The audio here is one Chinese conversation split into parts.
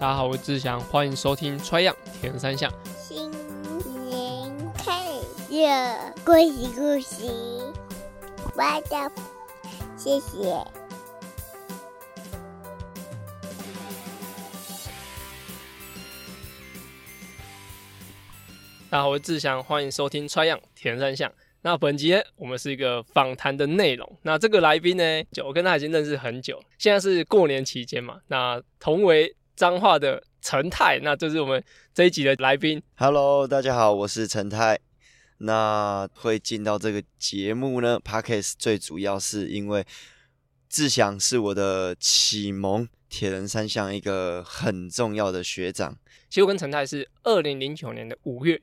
大家好，我是志祥，欢迎收听《Try 样田三项》。新年快乐，恭喜恭喜，我的，谢谢。大家好，我是志祥，欢迎收听《Try 样田三项》。那本集呢，我们是一个访谈的内容。那这个来宾呢，就我跟他已经认识很久，现在是过年期间嘛。那同为彰化的陈太，那就是我们这一集的来宾。Hello，大家好，我是陈太。那会进到这个节目呢，Podcast 最主要是因为志祥是我的启蒙铁人三项一个很重要的学长。其实我跟陈太是二零零九年的五月。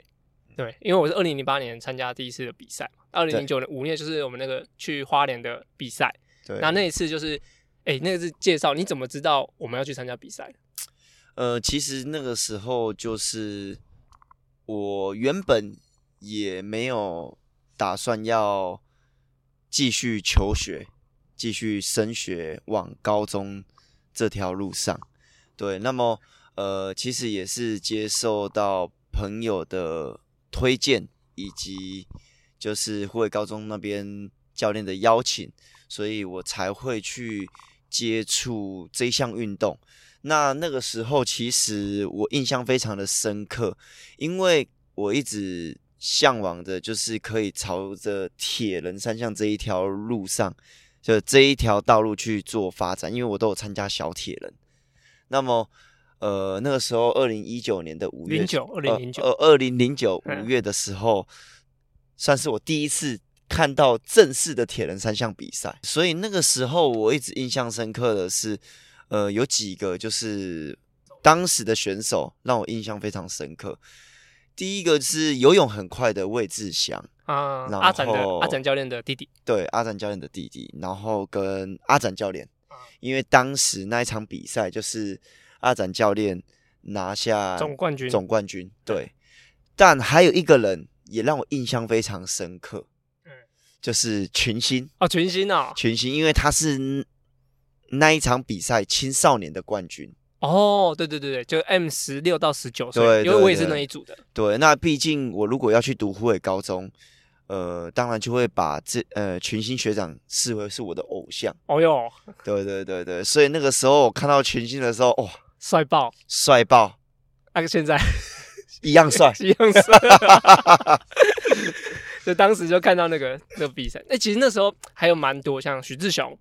对，因为我是二零零八年参加第一次的比赛嘛，二零零九年五月就是我们那个去花莲的比赛。对，那那一次就是，哎、欸，那个是介绍，你怎么知道我们要去参加比赛？呃，其实那个时候就是我原本也没有打算要继续求学、继续升学往高中这条路上。对，那么呃，其实也是接受到朋友的。推荐以及就是护卫高中那边教练的邀请，所以我才会去接触这项运动。那那个时候其实我印象非常的深刻，因为我一直向往的就是可以朝着铁人三项这一条路上，就这一条道路去做发展，因为我都有参加小铁人。那么。呃，那个时候，二零一九年的五月，零九二零零九，呃，二零零九五月的时候，算是我第一次看到正式的铁人三项比赛。所以那个时候，我一直印象深刻的是，呃，有几个就是当时的选手让我印象非常深刻。第一个是游泳很快的魏志祥啊，然后阿展的阿展教练的弟弟，对，阿展教练的弟弟，然后跟阿展教练，因为当时那一场比赛就是。阿展教练拿下总冠军，总冠军对。但还有一个人也让我印象非常深刻，嗯，就是群星哦，群星啊，群星，因为他是那一场比赛青少年的冠军哦，对对对对，就 M 十六到十九岁，因为我也是那一组的。对，那毕竟我如果要去读湖北高中，呃，当然就会把这呃群星学长视为是我的偶像。哦哟，对对对对，所以那个时候我看到群星的时候，哇！帅爆，帅爆！那个现在一样帅，一样帅。就当时就看到那个那个比赛，那其实那时候还有蛮多，像许志雄，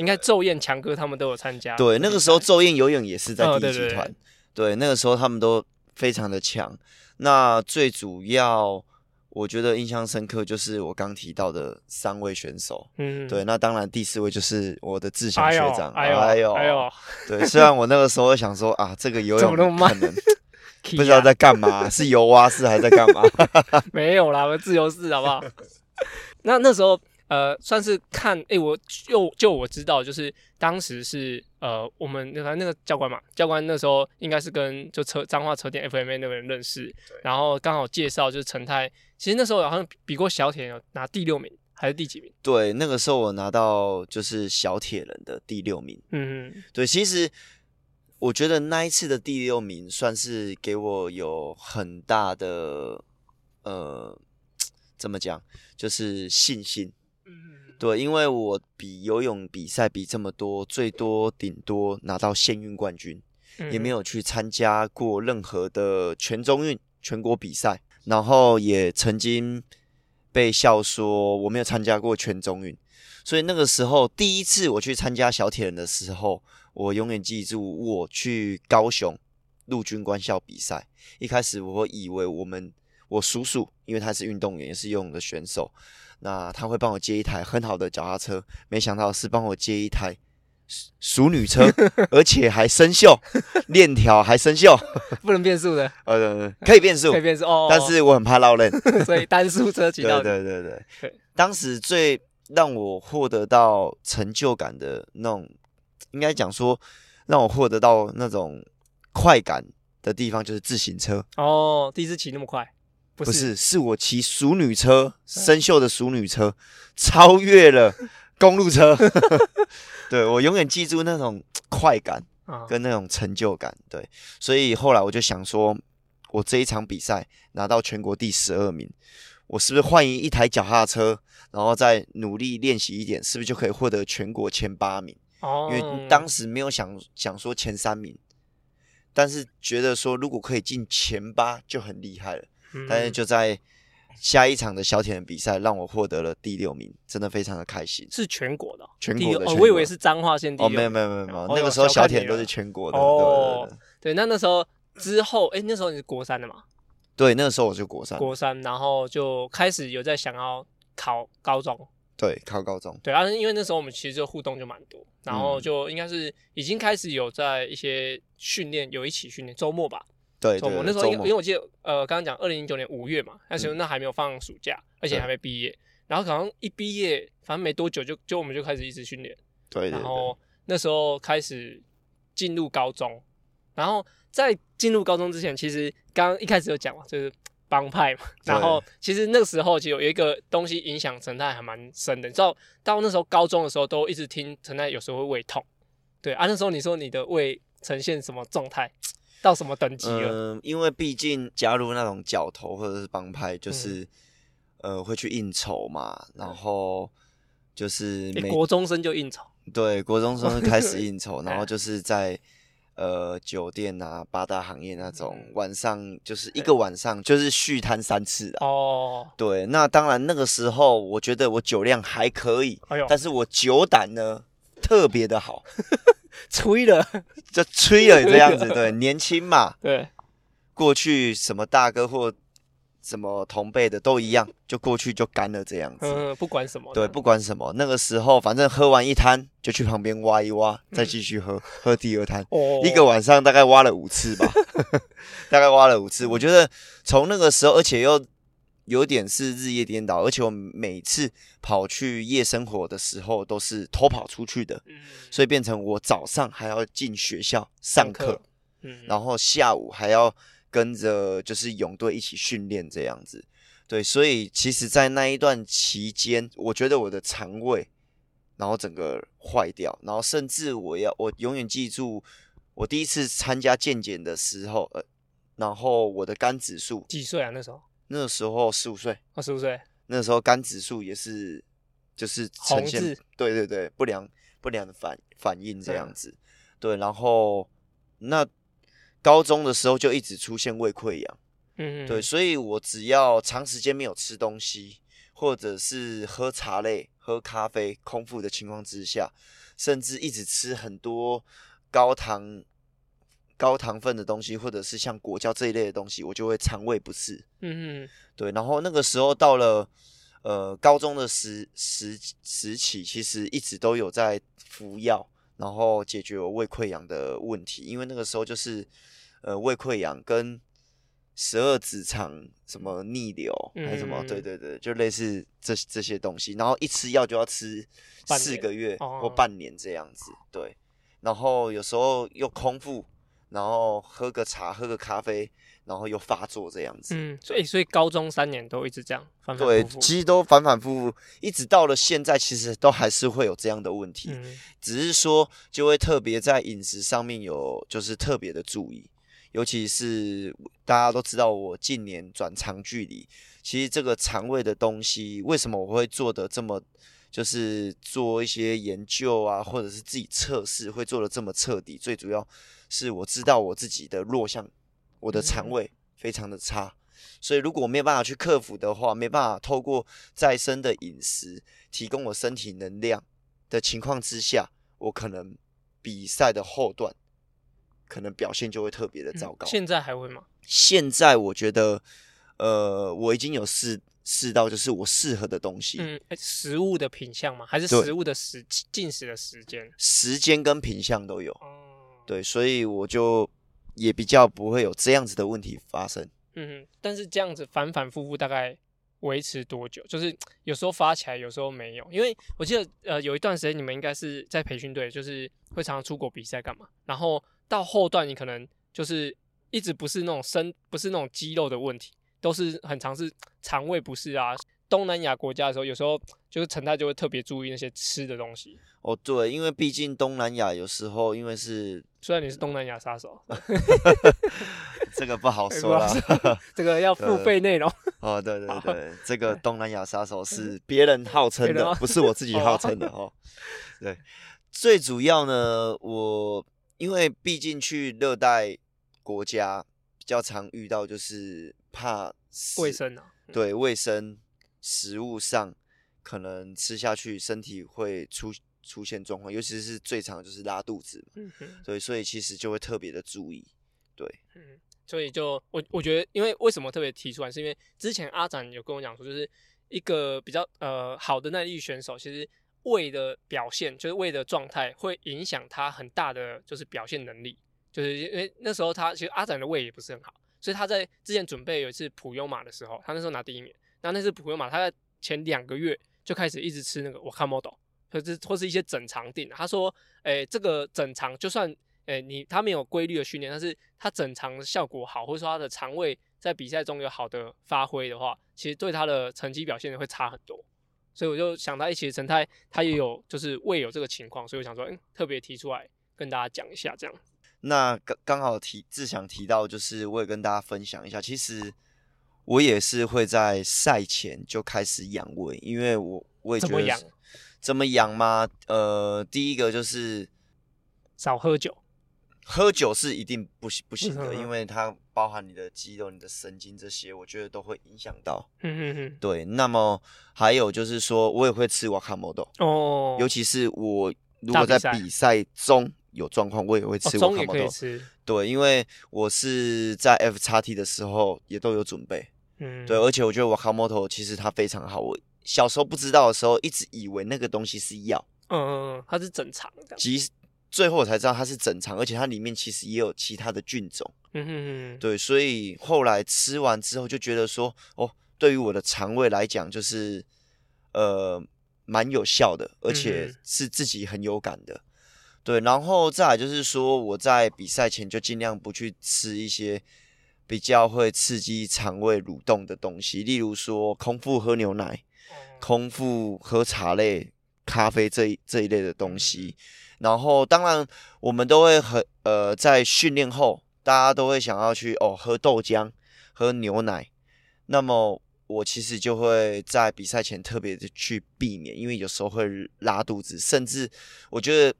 应该昼宴强哥他们都有参加。对，那个时候昼宴游泳也是在第一集团。哦，对，那个时候他们都非常的强。那最主要。我觉得印象深刻就是我刚提到的三位选手，嗯，对，那当然第四位就是我的志祥学长，哎呦，哎呦，哎呦，对，虽然我那个时候想说啊，这个游泳可能不知道在干嘛，是游蛙式还在干嘛？没有啦，我自由式好不好？那那时候。呃，算是看，哎、欸，我就就我知道，就是当时是呃，我们那个那个教官嘛，教官那时候应该是跟就车彰化车店 FMA 那个人认识，然后刚好介绍就是陈太，其实那时候好像比过小铁人拿第六名还是第几名？对，那个时候我拿到就是小铁人的第六名。嗯嗯，对，其实我觉得那一次的第六名算是给我有很大的呃，怎么讲，就是信心。对，因为我比游泳比赛比这么多，最多顶多拿到县运冠军，也没有去参加过任何的全中运全国比赛，然后也曾经被笑说我没有参加过全中运，所以那个时候第一次我去参加小铁人的时候，我永远记住我去高雄陆军官校比赛，一开始我以为我们我叔叔，因为他是运动员，也是游泳的选手。那他会帮我接一台很好的脚踏车，没想到是帮我接一台熟女车，而且还生锈，链条还生锈，不能变速的。呃，可以变速，可以变速哦。但是我很怕落链，所以单速车 骑到。对对对对。当时最让我获得到成就感的那种，应该讲说让我获得到那种快感的地方，就是自行车。哦，第一次骑那么快。不是，是我骑熟女车，生锈的熟女车，超越了 公路车。对，我永远记住那种快感。跟那种成就感。对，所以后来我就想说，我这一场比赛拿到全国第十二名，我是不是换一一台脚踏车，然后再努力练习一点，是不是就可以获得全国前八名？哦，因为当时没有想想说前三名，但是觉得说如果可以进前八就很厉害了。嗯、但是就在下一场的小铁人比赛，让我获得了第六名，真的非常的开心。是全国的，全国的，哦，我以为是彰化县第六。哦，没有没有没有没有，那个时候小铁人都是全国的。哦，对，那那时候之后，哎，那时候你是国三的嘛？对，那个时候我是国三。国三，然后就开始有在想要考高中。对，考高中。对啊，因为那时候我们其实就互动就蛮多，然后就应该是已经开始有在一些训练，有一起训练周末吧。对，对，对，我那时候因为我记得，呃，刚刚讲二零零九年五月嘛，那时候那还没有放暑假，嗯、而且还没毕业，然后可能一毕业，反正没多久就就我们就开始一直训练，对，对，然后那时候开始进入高中，然后在进入高中之前，其实刚刚一开始有讲嘛，就是帮派嘛，然后其实那个时候其实有一个东西影响陈太还蛮深的，你知道，到那时候高中的时候都一直听陈太有时候会胃痛，对啊，那时候你说你的胃呈现什么状态？到什么等级了？嗯，因为毕竟加入那种角头或者是帮派，就是、嗯、呃会去应酬嘛，然后就是每、欸、国中生就应酬，对，国中生开始应酬，然后就是在呃酒店啊、八大行业那种晚上，就是一个晚上就是续摊三次啊。哦，对，那当然那个时候我觉得我酒量还可以，哎、但是我酒胆呢特别的好。吹了，就吹了 这样子，对，年轻嘛，对，过去什么大哥或什么同辈的都一样，就过去就干了这样子，嗯，不管什么，对，不管什么，那个时候反正喝完一摊就去旁边挖一挖，再继续喝，喝第二摊，哦，一个晚上大概挖了五次吧，大概挖了五次，我觉得从那个时候，而且又。有点是日夜颠倒，而且我每次跑去夜生活的时候都是偷跑出去的，嗯、所以变成我早上还要进学校上课，嗯、然后下午还要跟着就是泳队一起训练这样子。对，所以其实，在那一段期间，我觉得我的肠胃然后整个坏掉，然后甚至我要我永远记住我第一次参加健检的时候，呃，然后我的肝指数几岁啊？那时候？那时候十五岁，二，十五岁。那时候肝指数也是，就是呈现，红字对对对，不良不良的反反应这样子。对，然后那高中的时候就一直出现胃溃疡，嗯，对，所以我只要长时间没有吃东西，或者是喝茶类、喝咖啡、空腹的情况之下，甚至一直吃很多高糖。高糖分的东西，或者是像果胶这一类的东西，我就会肠胃不适。嗯嗯，对。然后那个时候到了呃高中的时时时期，其实一直都有在服药，然后解决我胃溃疡的问题。因为那个时候就是呃胃溃疡跟十二指肠什么逆流还是什么，嗯、对对对，就类似这这些东西。然后一吃药就要吃四个月或半年这样子。对。然后有时候又空腹。然后喝个茶，喝个咖啡，然后又发作这样子。嗯，所以所以高中三年都一直这样反反复复。对，其实都反反复复，一直到了现在，其实都还是会有这样的问题。嗯，只是说就会特别在饮食上面有就是特别的注意，尤其是大家都知道我近年转长距离，其实这个肠胃的东西，为什么我会做的这么，就是做一些研究啊，或者是自己测试会做的这么彻底，最主要。是我知道我自己的弱项，我的肠胃非常的差，所以如果我没有办法去克服的话，没办法透过再生的饮食提供我身体能量的情况之下，我可能比赛的后段可能表现就会特别的糟糕。现在还会吗？现在我觉得，呃，我已经有试试到就是我适合的东西。嗯，食物的品相吗？还是食物的时进食的时间？时间跟品相都有。对，所以我就也比较不会有这样子的问题发生。嗯，但是这样子反反复复大概维持多久？就是有时候发起来，有时候没有。因为我记得呃有一段时间你们应该是在培训队，就是会常常出国比赛干嘛。然后到后段你可能就是一直不是那种身，不是那种肌肉的问题，都是很常是肠胃不适啊。东南亚国家的时候，有时候就是陈太就会特别注意那些吃的东西。哦，对，因为毕竟东南亚有时候因为是，虽然你是东南亚杀手 这个不好说啦，这个要付费内容。哦，对对对，这个东南亚杀手是别人号称的，不是我自己号称的哦。对，最主要呢，我因为毕竟去热带国家比较常遇到，就是怕卫生啊。对，卫生食物上可能吃下去身体会出出现状况，尤其是最常就是拉肚子。嗯哼，对，所以其实就会特别的注意。对，嗯，所以就我我觉得，因为为什么特别提出来，是因为之前阿展有跟我讲说，就是一个比较呃好的耐力选手，其实胃的表现，就是胃的状态会影响他很大的就是表现能力，就是因为那时候他其实阿展的胃也不是很好。所以他在之前准备有一次普悠马的时候，他那时候拿第一名。然后那次普悠马，他在前两个月就开始一直吃那个 Wakamoto，或是或是一些整肠錠。他说，哎、欸，这个整肠就算，哎、欸，你他没有规律的训练，但是他整肠效果好，或者说他的肠胃在比赛中有好的发挥的话，其实对他的成绩表现会差很多。所以我就想到一起，陈太他也有就是胃有这个情况，所以我想说，嗯、特别提出来跟大家讲一下这样。那刚刚好提志祥提到，就是我也跟大家分享一下，其实我也是会在赛前就开始养胃，因为我我也觉得怎么养？怎么养吗？呃，第一个就是少喝酒，喝酒是一定不行不行的，因为它包含你的肌肉、你的神经这些，我觉得都会影响到。嗯嗯嗯。对，那么还有就是说我也会吃瓦卡莫豆哦，尤其是我如果在比赛中。有状况我也会吃，我也可以吃。对，因为我是在 F 叉 T 的时候也都有准备。嗯，对，而且我觉得 Wakamoto 其实它非常好。我小时候不知道的时候，一直以为那个东西是药。嗯嗯嗯，它是整肠的。其实最后我才知道它是整肠，而且它里面其实也有其他的菌种。嗯哼哼。对，所以后来吃完之后就觉得说，哦，对于我的肠胃来讲，就是呃蛮有效的，而且是自己很有感的。对，然后再来就是说，我在比赛前就尽量不去吃一些比较会刺激肠胃蠕动的东西，例如说空腹喝牛奶、空腹喝茶类、咖啡这一这一类的东西。然后，当然我们都会很呃，在训练后，大家都会想要去哦喝豆浆、喝牛奶。那么我其实就会在比赛前特别的去避免，因为有时候会拉肚子，甚至我觉得。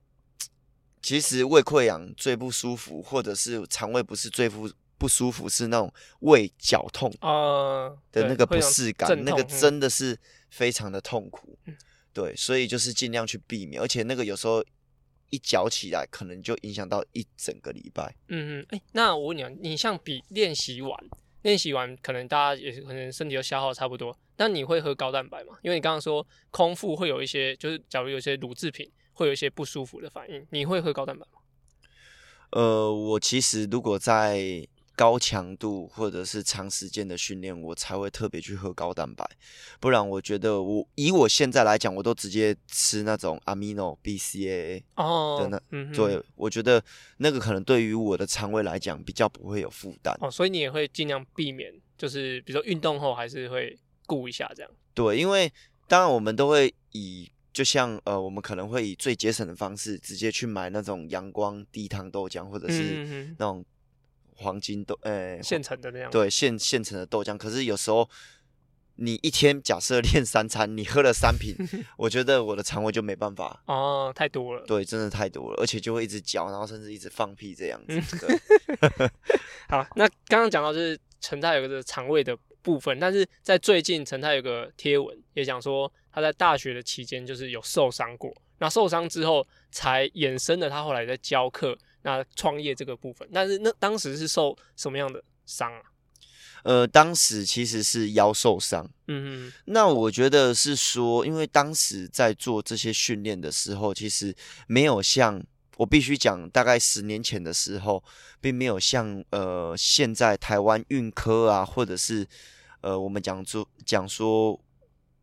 其实胃溃疡最不舒服，或者是肠胃不是最不不舒服，是那种胃绞痛啊的那个不适感，那个真的是非常的痛苦。嗯、对，所以就是尽量去避免，而且那个有时候一绞起来，可能就影响到一整个礼拜。嗯嗯，哎、欸，那我问你啊，你像比练习完，练习完可能大家也是可能身体都消耗差不多，那你会喝高蛋白吗？因为你刚刚说空腹会有一些，就是假如有一些乳制品。会有一些不舒服的反应，你会喝高蛋白吗？呃，我其实如果在高强度或者是长时间的训练，我才会特别去喝高蛋白，不然我觉得我以我现在来讲，我都直接吃那种 Amino BCAA 哦的那，嗯，对，我觉得那个可能对于我的肠胃来讲比较不会有负担哦，所以你也会尽量避免，就是比如说运动后还是会顾一下这样。对，因为当然我们都会以。就像呃，我们可能会以最节省的方式，直接去买那种阳光低糖豆浆，或者是那种黄金豆，呃、嗯，现成的那样。对，现现成的豆浆。可是有时候你一天假设练三餐，你喝了三瓶，我觉得我的肠胃就没办法。哦，太多了。对，真的太多了，而且就会一直嚼，然后甚至一直放屁这样子。好，那刚刚讲到就是存在有个肠胃的部分，但是在最近陈太有个贴文也讲说。他在大学的期间就是有受伤过，那受伤之后才衍生了他后来在教课、那创业这个部分。但是那当时是受什么样的伤啊？呃，当时其实是腰受伤。嗯嗯。那我觉得是说，因为当时在做这些训练的时候，其实没有像我必须讲，大概十年前的时候，并没有像呃现在台湾运科啊，或者是呃我们讲说讲说。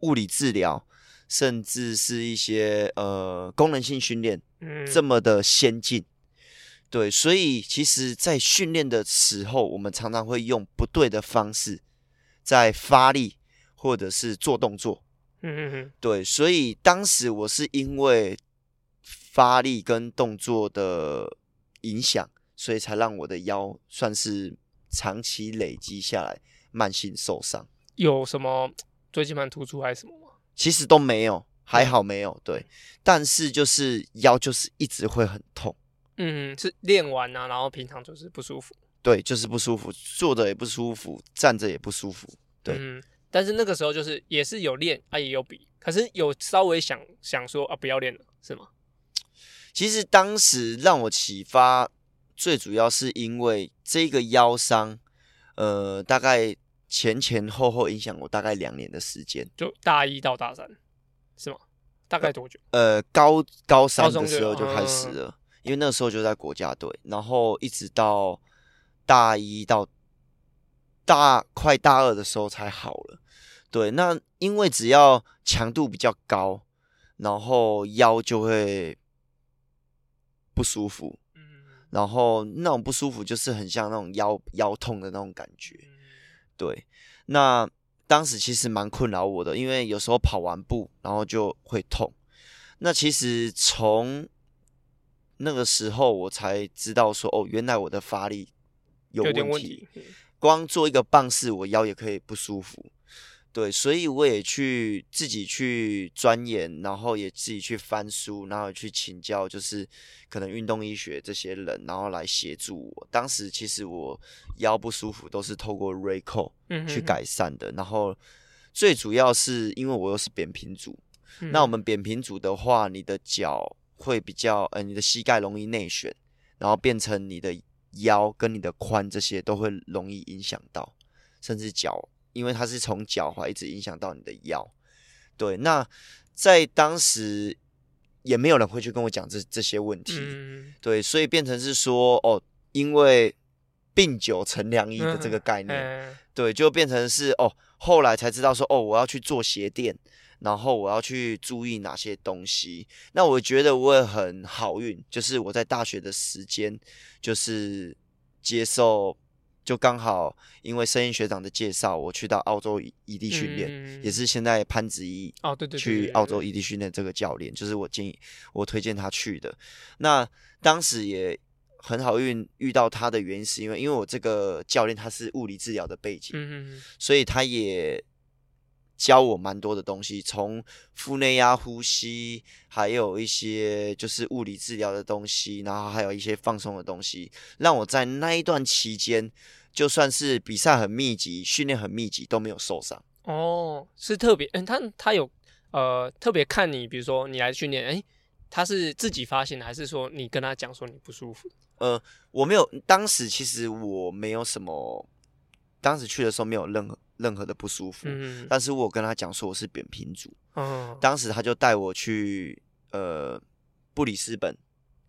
物理治疗，甚至是一些呃功能性训练，嗯，这么的先进，对，所以其实，在训练的时候，我们常常会用不对的方式，在发力或者是做动作。嗯嗯嗯，对，所以当时我是因为发力跟动作的影响，所以才让我的腰算是长期累积下来慢性受伤。有什么椎间盘突出还是什么吗？其实都没有，还好没有。对，但是就是腰就是一直会很痛。嗯，是练完啊，然后平常就是不舒服。对，就是不舒服，坐着也不舒服，站着也不舒服。对。嗯但是那个时候就是也是有练啊，也有比，可是有稍微想想说啊，不要练了，是吗？其实当时让我启发，最主要是因为这个腰伤，呃，大概前前后后影响我大概两年的时间，就大一到大三，是吗？大概多久？呃，高高三的时候就开始了，嗯、因为那时候就在国家队，然后一直到大一到。大快大二的时候才好了，对，那因为只要强度比较高，然后腰就会不舒服，嗯。然后那种不舒服就是很像那种腰腰痛的那种感觉，对，那当时其实蛮困扰我的，因为有时候跑完步然后就会痛，那其实从那个时候我才知道说，哦，原来我的发力有问题。光做一个棒式，我腰也可以不舒服，对，所以我也去自己去钻研，然后也自己去翻书，然后去请教，就是可能运动医学这些人，然后来协助我。当时其实我腰不舒服都是透过 Rayco 去改善的，嗯、哼哼然后最主要是因为我又是扁平足，嗯、那我们扁平足的话，你的脚会比较，呃，你的膝盖容易内旋，然后变成你的。腰跟你的髋这些都会容易影响到，甚至脚，因为它是从脚踝一直影响到你的腰。对，那在当时也没有人会去跟我讲这这些问题。嗯、对，所以变成是说，哦，因为病久成良医的这个概念，嗯嗯、对，就变成是哦，后来才知道说，哦，我要去做鞋垫。然后我要去注意哪些东西？那我觉得我也很好运，就是我在大学的时间，就是接受，就刚好因为声音学长的介绍，我去到澳洲异地训练，嗯、也是现在潘子怡哦，对对，去澳洲异地训练这个教练，就是我建议我推荐他去的。那当时也很好运遇到他的原因，是因为因为我这个教练他是物理治疗的背景，嗯、所以他也。教我蛮多的东西，从腹内压呼吸，还有一些就是物理治疗的东西，然后还有一些放松的东西，让我在那一段期间，就算是比赛很密集，训练很密集，都没有受伤。哦，是特别，嗯，他他有呃特别看你，比如说你来训练，诶，他是自己发现的，还是说你跟他讲说你不舒服？呃，我没有，当时其实我没有什么，当时去的时候没有任何。任何的不舒服，嗯、但是我跟他讲说我是扁平足，嗯、当时他就带我去呃布里斯本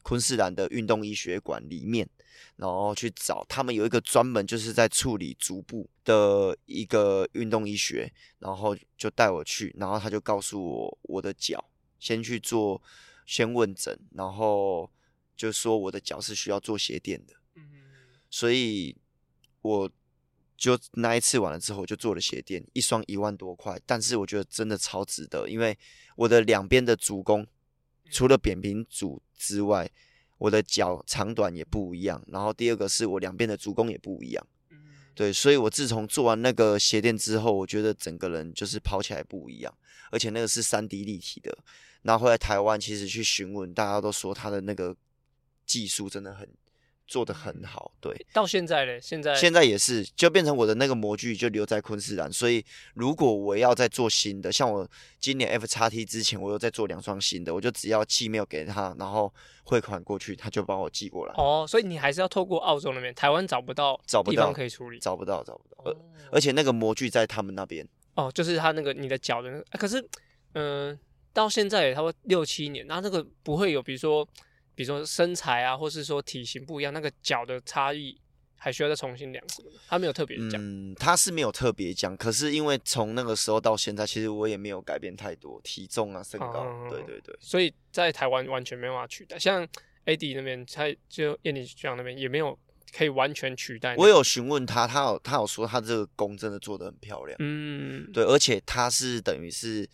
昆士兰的运动医学馆里面，然后去找他们有一个专门就是在处理足部的一个运动医学，然后就带我去，然后他就告诉我我的脚先去做先问诊，然后就说我的脚是需要做鞋垫的，嗯、所以我。就那一次完了之后，我就做了鞋垫，一双一万多块，但是我觉得真的超值得，因为我的两边的足弓除了扁平足之外，我的脚长短也不一样，然后第二个是我两边的足弓也不一样，对，所以我自从做完那个鞋垫之后，我觉得整个人就是跑起来不一样，而且那个是三 D 立体的，然后后来台湾其实去询问，大家都说他的那个技术真的很。做的很好，对。到现在嘞，现在现在也是，就变成我的那个模具就留在昆士兰。所以如果我要再做新的，像我今年 F 叉 T 之前，我又再做两双新的，我就只要寄 mail 给他，然后汇款过去，他就帮我寄过来。哦，所以你还是要透过澳洲那边，台湾找不到地方可以处理，找不到，找不到。而、哦、而且那个模具在他们那边。哦，就是他那个你的脚的那个，啊、可是嗯、呃，到现在也差不多六七年，那那个不会有，比如说。比如说身材啊，或是说体型不一样，那个脚的差异还需要再重新量什么的？他没有特别讲。嗯，他是没有特别讲。可是因为从那个时候到现在，其实我也没有改变太多体重啊、身高。嗯、对对对。所以在台湾完全没办法取代。像 AD 那边，他就燕妮学长那边也没有可以完全取代。我有询问他，他有他有说他这个弓真的做的很漂亮。嗯，对，而且他是等于是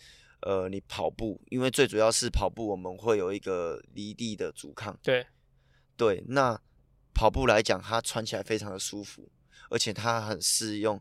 呃，你跑步，因为最主要是跑步，我们会有一个离地的阻抗。对对，那跑步来讲，它穿起来非常的舒服，而且它很适用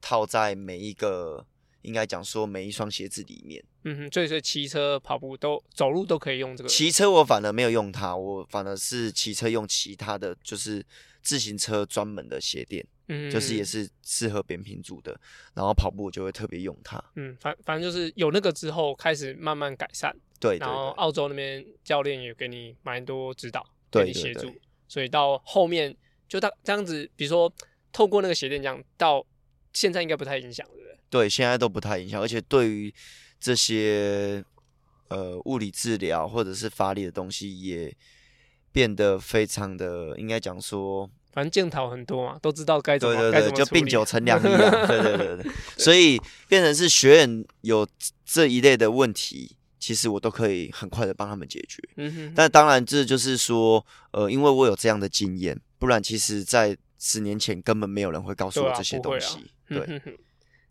套在每一个。应该讲说每一双鞋子里面，嗯哼，所以说骑车、跑步都走路都可以用这个。骑车我反而没有用它，我反而是骑车用其他的就是自行车专门的鞋垫，嗯，就是也是适合扁平足的。然后跑步就会特别用它。嗯，反反正就是有那个之后开始慢慢改善。对，对，对，然后澳洲那边教练也给你蛮多指导，对给你协助，所以到后面就到这样子，比如说透过那个鞋垫这样，到现在应该不太影响了。对，现在都不太影响，而且对于这些呃物理治疗或者是发力的东西，也变得非常的，应该讲说，反正健讨很多嘛，都知道该怎么，对对对，就病九成良医啊，对对对对，所以变成是学员有这一类的问题，其实我都可以很快的帮他们解决。嗯哼，但当然这就是说，呃，因为我有这样的经验，不然其实在十年前根本没有人会告诉我这些东西，对。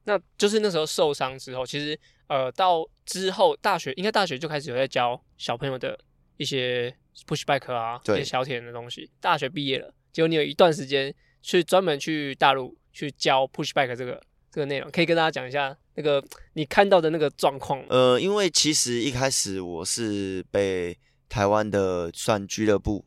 那就是那时候受伤之后，其实呃，到之后大学应该大学就开始有在教小朋友的一些 push back 啊，对一些小铁人的东西。大学毕业了，结果你有一段时间去专门去大陆去教 push bike 这个这个内容，可以跟大家讲一下那个你看到的那个状况。呃，因为其实一开始我是被台湾的算俱乐部。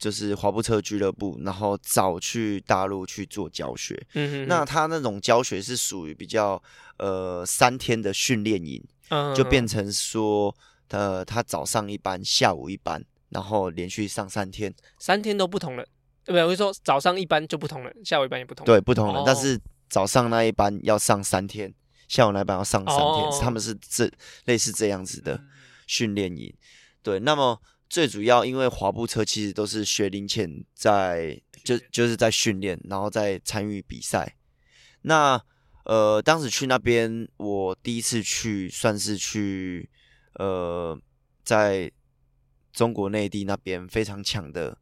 就是滑步车俱乐部，然后找去大陆去做教学。嗯哼哼，那他那种教学是属于比较呃三天的训练营，嗯、哼哼就变成说呃他早上一班，下午一班，然后连续上三天，三天都不同了。对？我是说早上一班就不同了，下午一班也不同。对，不同了。哦、但是早上那一班要上三天，下午那一班要上三天，哦、他们是这类似这样子的训练营。对，那么。最主要，因为滑步车其实都是学龄前在就就是在训练，然后在参与比赛。那呃，当时去那边，我第一次去算是去呃，在中国内地那边非常强的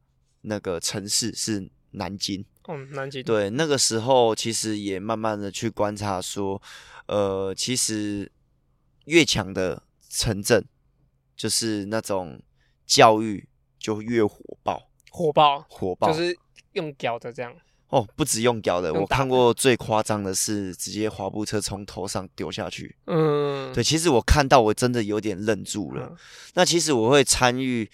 那个城市是南京。嗯，南京。对，那个时候其实也慢慢的去观察说，呃，其实越强的城镇就是那种。教育就越火爆，火爆，火爆，就是用脚的这样。哦，不止用脚的，我看过最夸张的是直接滑步车从头上丢下去。嗯，对，其实我看到我真的有点愣住了。嗯、那其实我会参与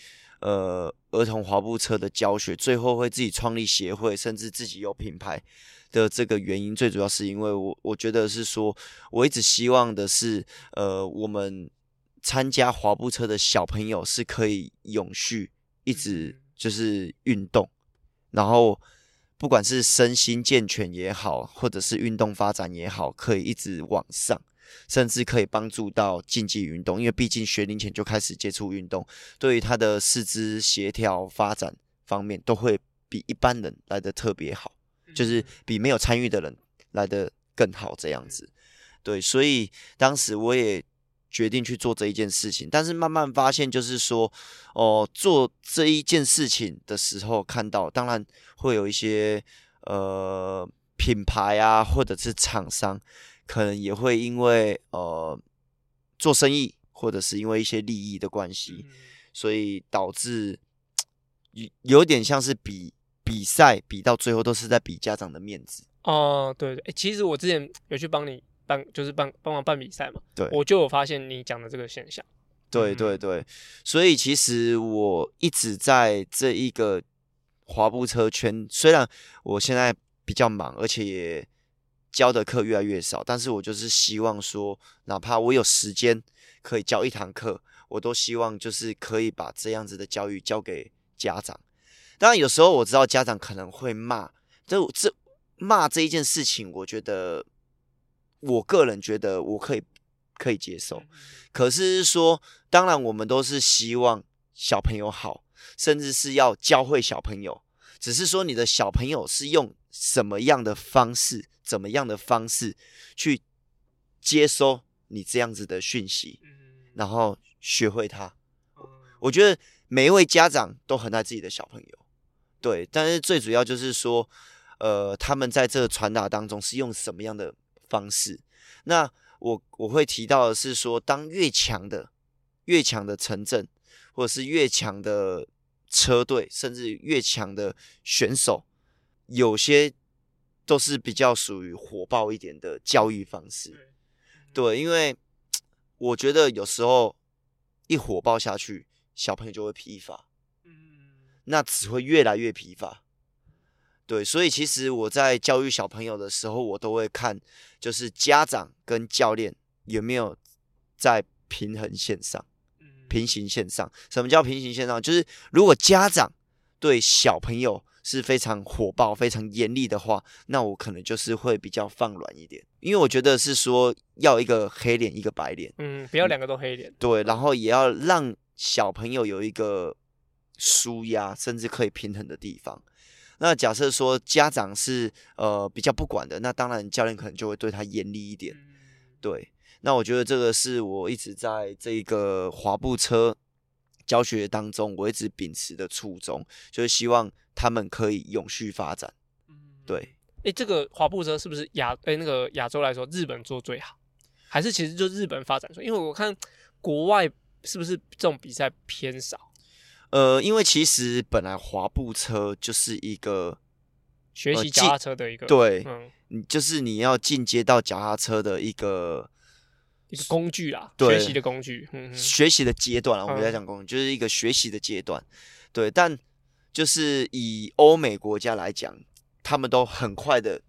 呃儿童滑步车的教学，最后会自己创立协会，甚至自己有品牌的这个原因，最主要是因为我我觉得是说，我一直希望的是呃我们。参加滑步车的小朋友是可以永续一直就是运动，然后不管是身心健全也好，或者是运动发展也好，可以一直往上，甚至可以帮助到竞技运动。因为毕竟学龄前就开始接触运动，对于他的四肢协调发展方面都会比一般人来的特别好，就是比没有参与的人来的更好这样子。对，所以当时我也。决定去做这一件事情，但是慢慢发现，就是说，哦、呃，做这一件事情的时候，看到当然会有一些呃品牌啊，或者是厂商，可能也会因为呃做生意，或者是因为一些利益的关系，所以导致有有点像是比比赛，比到最后都是在比家长的面子。哦，对对，其实我之前有去帮你。办就是帮帮忙办比赛嘛，对，我就有发现你讲的这个现象。对对对，所以其实我一直在这一个滑步车圈，虽然我现在比较忙，而且也教的课越来越少，但是我就是希望说，哪怕我有时间可以教一堂课，我都希望就是可以把这样子的教育交给家长。当然有时候我知道家长可能会骂，这这骂这一件事情，我觉得。我个人觉得我可以可以接受，可是说，当然我们都是希望小朋友好，甚至是要教会小朋友。只是说，你的小朋友是用什么样的方式，怎么样的方式去接收你这样子的讯息，然后学会它。我觉得每一位家长都很爱自己的小朋友，对，但是最主要就是说，呃，他们在这个传达当中是用什么样的方式？那我我会提到的是说，当越强的、越强的城镇，或者是越强的车队，甚至越强的选手，有些都是比较属于火爆一点的教育方式。对，因为 我觉得有时候一火爆下去，小朋友就会疲乏。嗯那只会越来越疲乏，对，所以其实我在教育小朋友的时候，我都会看，就是家长跟教练有没有在平衡线上，平行线上。什么叫平行线上？就是如果家长对小朋友是非常火爆、非常严厉的话，那我可能就是会比较放软一点，因为我觉得是说要一个黑脸，一个白脸，嗯，不要两个都黑脸，对，然后也要让小朋友有一个。舒压，甚至可以平衡的地方。那假设说家长是呃比较不管的，那当然教练可能就会对他严厉一点。对，那我觉得这个是我一直在这个滑步车教学当中，我一直秉持的初衷，就是希望他们可以永续发展。对，哎，这个滑步车是不是亚哎那个亚洲来说，日本做最好，还是其实就日本发展出？因为我看国外是不是这种比赛偏少？呃，因为其实本来滑步车就是一个学习脚踏车的一个，对，嗯，就是你要进阶到脚踏车的一个一个工具啦，学习的工具，嗯，学习的阶段啊，我们在讲工具，就是一个学习的阶段，对。但就是以欧美国家来讲，他们都很快的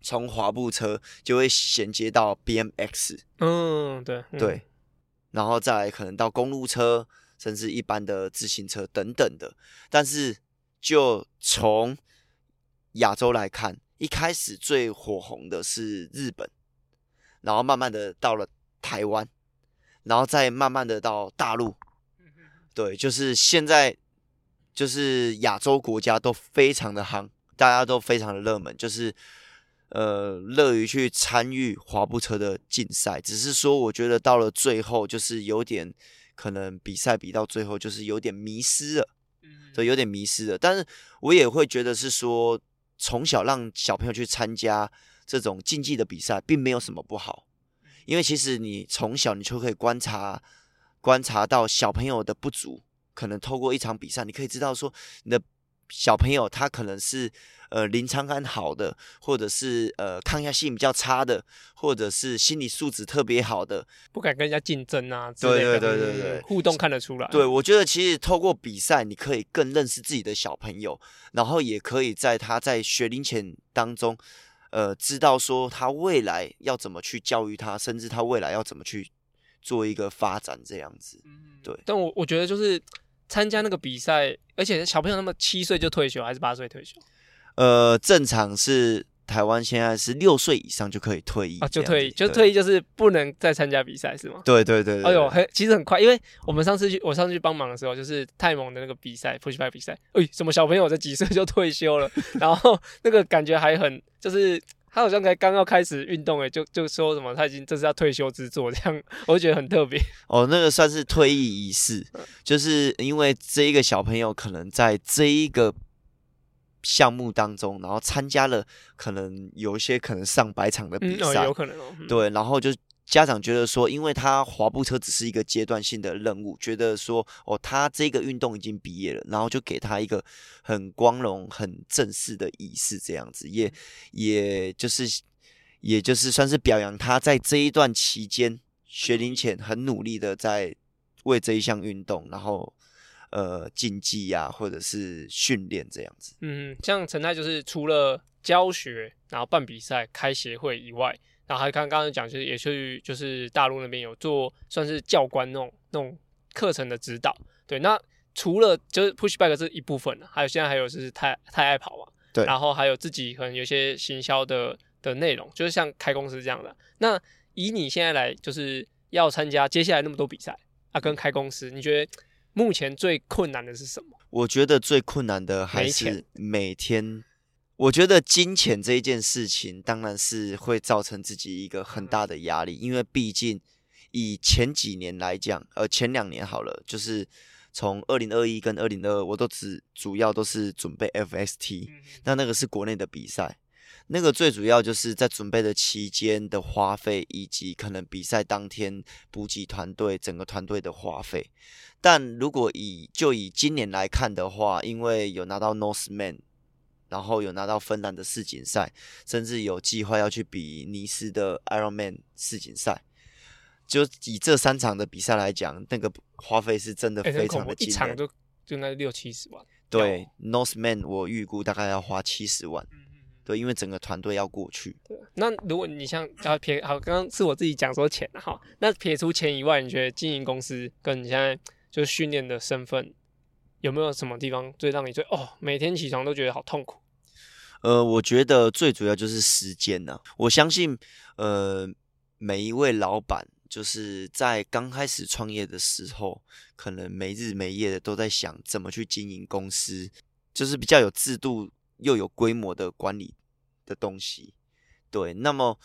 从滑步车就会衔接到 BMX，嗯，对对，然后再来可能到公路车。甚至一般的自行车等等的，但是就从亚洲来看，一开始最火红的是日本，然后慢慢的到了台湾，然后再慢慢的到大陆，对，就是现在就是亚洲国家都非常的夯，大家都非常的热门，就是呃乐于去参与滑步车的竞赛，只是说我觉得到了最后就是有点。可能比赛比到最后就是有点迷失了，嗯，对，有点迷失了。但是我也会觉得是说，从小让小朋友去参加这种竞技的比赛，并没有什么不好，因为其实你从小你就可以观察观察到小朋友的不足，可能透过一场比赛，你可以知道说你的。小朋友他可能是呃临场感好的，或者是呃抗压性比较差的，或者是心理素质特别好的，不敢跟人家竞争啊。对对对对对，互动看得出来。对，我觉得其实透过比赛，你可以更认识自己的小朋友，然后也可以在他在学龄前当中，呃，知道说他未来要怎么去教育他，甚至他未来要怎么去做一个发展这样子。对。但我我觉得就是。参加那个比赛，而且小朋友那么七岁就退休，还是八岁退休？呃，正常是台湾现在是六岁以上就可以退役啊，就退役，就退役就是不能再参加比赛是吗？对对对，对。哎呦，很其实很快，因为我们上次去，我上次去帮忙的时候，就是泰蒙的那个比赛，pushback 比赛，哎，什么小朋友在几岁就退休了，然后那个感觉还很就是。他好像才刚要开始运动诶，就就说什么他已经这是要退休之作，这样 我就觉得很特别。哦，那个算是退役仪式，就是因为这一个小朋友可能在这一个项目当中，然后参加了可能有一些可能上百场的比赛，嗯哦，有可能哦。嗯、对，然后就。家长觉得说，因为他滑步车只是一个阶段性的任务，觉得说，哦，他这个运动已经毕业了，然后就给他一个很光荣、很正式的仪式，这样子，也也就是，也就是算是表扬他在这一段期间学龄前很努力的在为这一项运动，然后呃竞技呀，或者是训练这样子。嗯，像陈泰就是除了教学，然后办比赛、开协会以外。然后还刚刚刚讲，就是也去就是大陆那边有做算是教官那种那种课程的指导。对，那除了就是 pushback 这一部分，还有现在还有就是太太爱跑嘛。对。然后还有自己可能有些行销的的内容，就是像开公司这样的。那以你现在来就是要参加接下来那么多比赛啊，跟开公司，你觉得目前最困难的是什么？我觉得最困难的还是每天。我觉得金钱这一件事情，当然是会造成自己一个很大的压力，因为毕竟以前几年来讲，呃，前两年好了，就是从二零二一跟二零二二，我都只主要都是准备 FST，那那个是国内的比赛。那个最主要就是在准备的期间的花费，以及可能比赛当天补给团队整个团队的花费。但如果以就以今年来看的话，因为有拿到 Norseman，然后有拿到芬兰的世锦赛，甚至有计划要去比尼斯的 Ironman 世锦赛，就以这三场的比赛来讲，那个花费是真的非常的惊人，一场就就应该六七十万。对，Northman 我预估大概要花七十万。对，因为整个团队要过去。对，那如果你像啊撇好，刚刚是我自己讲说钱哈，那撇除钱以外，你觉得经营公司跟你现在就是训练的身份，有没有什么地方最让你最哦，每天起床都觉得好痛苦？呃，我觉得最主要就是时间呢、啊。我相信，呃，每一位老板就是在刚开始创业的时候，可能没日没夜的都在想怎么去经营公司，就是比较有制度又有规模的管理。的东西，对，那么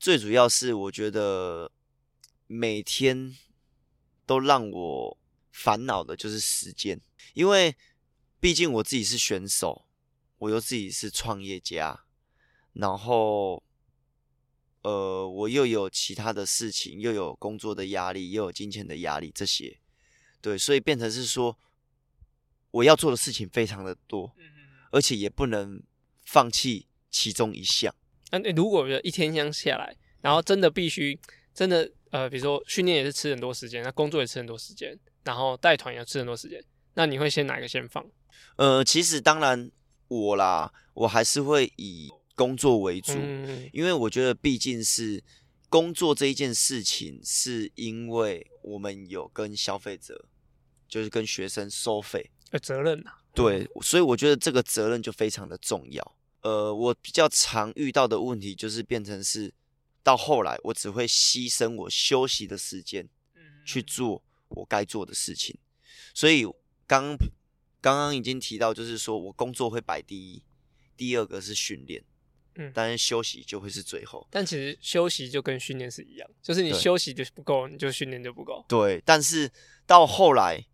最主要是我觉得每天都让我烦恼的就是时间，因为毕竟我自己是选手，我又自己是创业家，然后呃，我又有其他的事情，又有工作的压力，又有金钱的压力，这些，对，所以变成是说我要做的事情非常的多，而且也不能放弃。其中一项，那、啊、如果一天这样下来，然后真的必须真的呃，比如说训练也是吃很多时间，那工作也吃很多时间，然后带团也要吃很多时间，那你会先哪个先放？呃，其实当然我啦，我还是会以工作为主，嗯、因为我觉得毕竟是工作这一件事情，是因为我们有跟消费者，就是跟学生收费，呃责任呐、啊。对，所以我觉得这个责任就非常的重要。呃，我比较常遇到的问题就是变成是，到后来我只会牺牲我休息的时间，去做我该做的事情。所以刚刚刚已经提到，就是说我工作会摆第一，第二个是训练，嗯，当然休息就会是最后。但其实休息就跟训练是一样，就是你休息就不够，你就训练就不够。对，但是到后来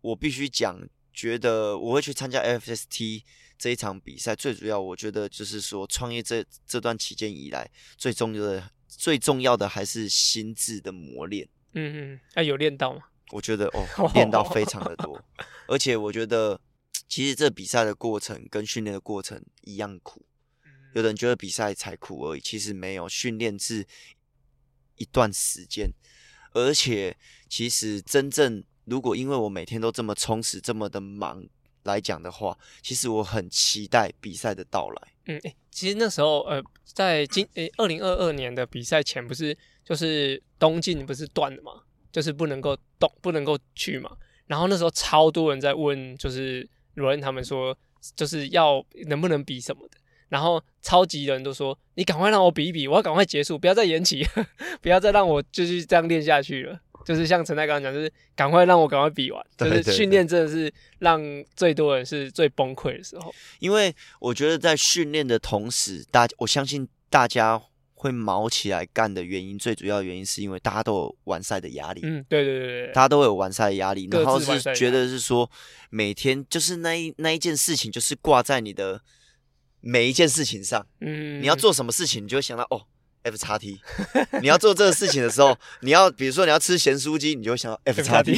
我必须讲，觉得我会去参加 FST。这一场比赛最主要，我觉得就是说，创业这这段期间以来，最重要的、最重要的还是心智的磨练。嗯嗯，哎、啊，有练到吗？我觉得哦，练到非常的多，而且我觉得，其实这比赛的过程跟训练的过程一样苦。有的人觉得比赛才苦而已，其实没有，训练是一段时间，而且其实真正如果因为我每天都这么充实，这么的忙。来讲的话，其实我很期待比赛的到来。嗯，诶、欸，其实那时候，呃，在今呃二零二二年的比赛前，不是就是东进不是断了嘛，就是不能够动，不能够去嘛。然后那时候超多人在问，就是罗恩他们说，就是要能不能比什么的。然后超级人都说，你赶快让我比一比，我要赶快结束，不要再延期，不要再让我继续这样练下去了。就是像陈太刚刚讲，就是赶快让我赶快比完。就是训练真的是让最多人是最崩溃的时候。因为我觉得在训练的同时，大我相信大家会毛起来干的原因，最主要的原因是因为大家都有完赛的压力。嗯，对对对对，大家都有完赛的压力，然后是觉得是说每天就是那一那一件事情，就是挂在你的每一件事情上。嗯，你要做什么事情，你就会想到哦。F 叉 T，你要做这个事情的时候，你要比如说你要吃咸酥鸡，你就会想到 F 叉 T，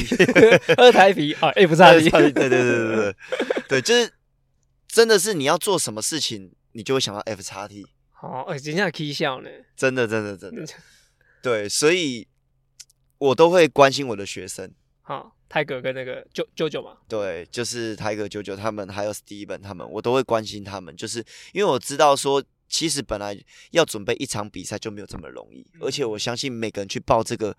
二台皮啊，F 叉 T，对对对对对对，就是真的是你要做什么事情，你就会想到 F 叉 T。哦，哎，真的可以笑呢，真的真的真的，对，所以我都会关心我的学生。好，泰哥跟那个舅舅舅嘛，对，就是泰哥舅舅他们，还有 Steven 他们，我都会关心他们，就是因为我知道说。其实本来要准备一场比赛就没有这么容易，而且我相信每个人去报这个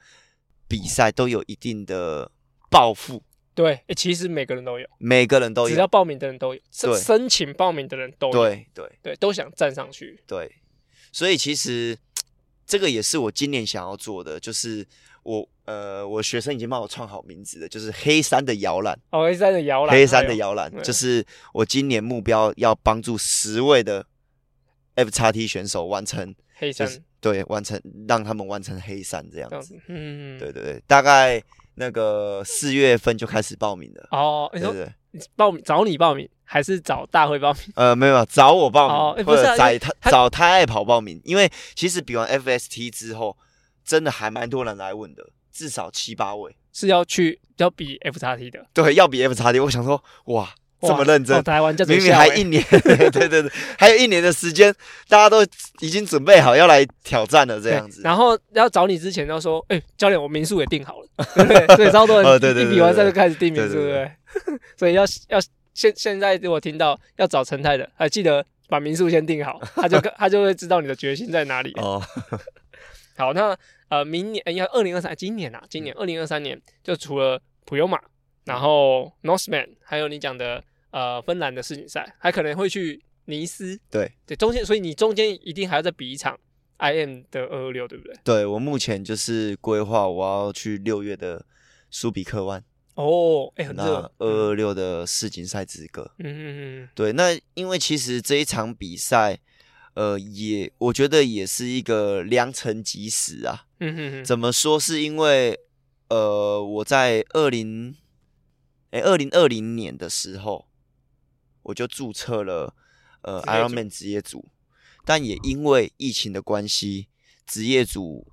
比赛都有一定的抱负。对，其实每个人都有，每个人都有，只要报名的人都有，对，申请报名的人都有，对对对，都想站上去。对，所以其实这个也是我今年想要做的，就是我呃，我学生已经帮我创好名字了，就是黑山的摇篮。哦，黑山的摇篮，黑山的摇篮，就是我今年目标要帮助十位的。F 叉 T 选手完成黑山，对，完成让他们完成黑山这样子。嗯，对对对，大概那个四月份就开始报名了。哦，你说对对对，报名找你报名，还是找大会报名？呃，没有找我报名，或者找他他找他爱跑报名，因为其实比完 FST 之后，真的还蛮多人来问的，至少七八位是要去要比 F 叉 T 的，对，要比 F 叉 T。我想说，哇。这么认真，哦、台湾明明还一年，对对对，还有一年的时间，大家都已经准备好要来挑战了，这样子。然后要找你之前要说，哎、欸，教练，我民宿也订好了，对 不对？所以超多人一比完赛就开始订民宿，对不对？所以要要现现在如果听到要找陈太的，还记得把民宿先订好，他就他就会知道你的决心在哪里。哦，好，那呃，明年应该二零二三，今年啊，今年二零二三年，就除了普悠玛。然后 Northman，还有你讲的呃芬兰的世锦赛，还可能会去尼斯。对对，中间所以你中间一定还要再比一场 IM 的二二六，对不对？对，我目前就是规划我要去六月的苏比克湾。哦，哎，很热。二二六的世锦赛资格。嗯嗯嗯。对，那因为其实这一场比赛，呃，也我觉得也是一个良辰吉时啊。嗯哼哼。怎么说？是因为呃，我在二零。哎，二零二零年的时候，我就注册了呃 Ironman 职业组，但也因为疫情的关系，职业组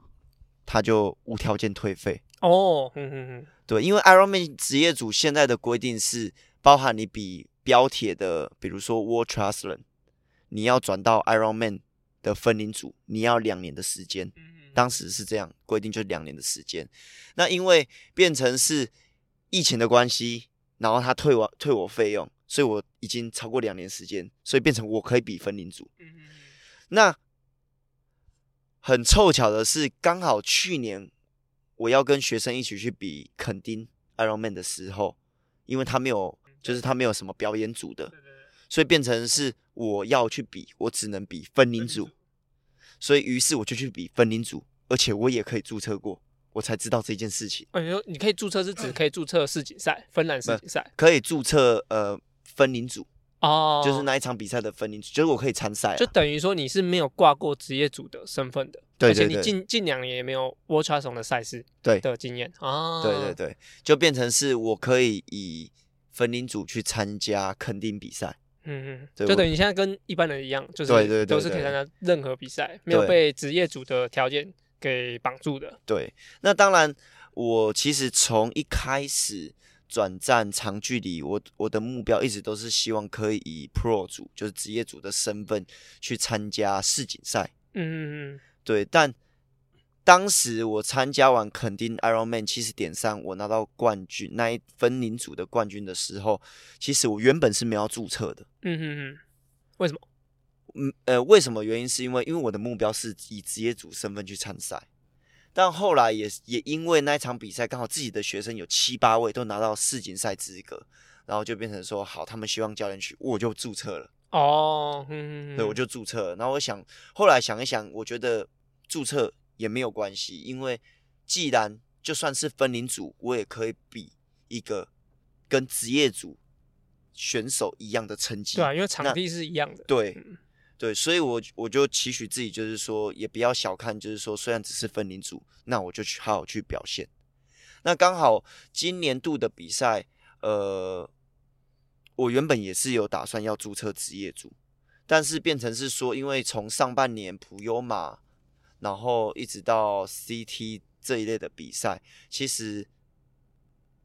他就无条件退费哦。嗯嗯嗯，对，因为 Ironman 职业组现在的规定是，包含你比标铁的，比如说 World Triathlon，你要转到 Ironman 的分龄组，你要两年的时间。当时是这样规定，就是两年的时间。那因为变成是。疫情的关系，然后他退我退我费用，所以我已经超过两年时间，所以变成我可以比分龄组。那很凑巧的是，刚好去年我要跟学生一起去比垦丁 Ironman 的时候，因为他没有，就是他没有什么表演组的，所以变成是我要去比，我只能比分龄组，所以于是我就去比分龄组，而且我也可以注册过。我才知道这件事情。你说你可以注册是指可以注册世锦赛，芬兰世锦赛。可以注册呃分龄组哦，就是那一场比赛的分龄组，就是我可以参赛，就等于说你是没有挂过职业组的身份的，对，而且你近近两年也没有 World Triathlon 的赛事对的经验啊，对对对，就变成是我可以以分龄组去参加垦丁比赛，嗯嗯，就等于你现在跟一般人一样，就是对对都是可以参加任何比赛，没有被职业组的条件。给绑住的，对。那当然，我其实从一开始转战长距离，我我的目标一直都是希望可以以 Pro 组，就是职业组的身份去参加世锦赛。嗯嗯嗯，对。但当时我参加完垦丁 Ironman 七十点三，我拿到冠军，那一分龄组的冠军的时候，其实我原本是没有注册的。嗯嗯嗯，为什么？嗯呃，为什么原因？是因为因为我的目标是以职业组身份去参赛，但后来也也因为那一场比赛刚好自己的学生有七八位都拿到世锦赛资格，然后就变成说好，他们希望教练去，我就注册了。哦，嗯，对，我就注册了。然后我想后来想一想，我觉得注册也没有关系，因为既然就算是分龄组，我也可以比一个跟职业组选手一样的成绩。对啊，因为场地是一样的。对。嗯对，所以我，我就期许自己，就是说，也不要小看，就是说，虽然只是分龄组，那我就去好好去表现。那刚好今年度的比赛，呃，我原本也是有打算要注册职业组，但是变成是说，因为从上半年普悠玛，然后一直到 CT 这一类的比赛，其实。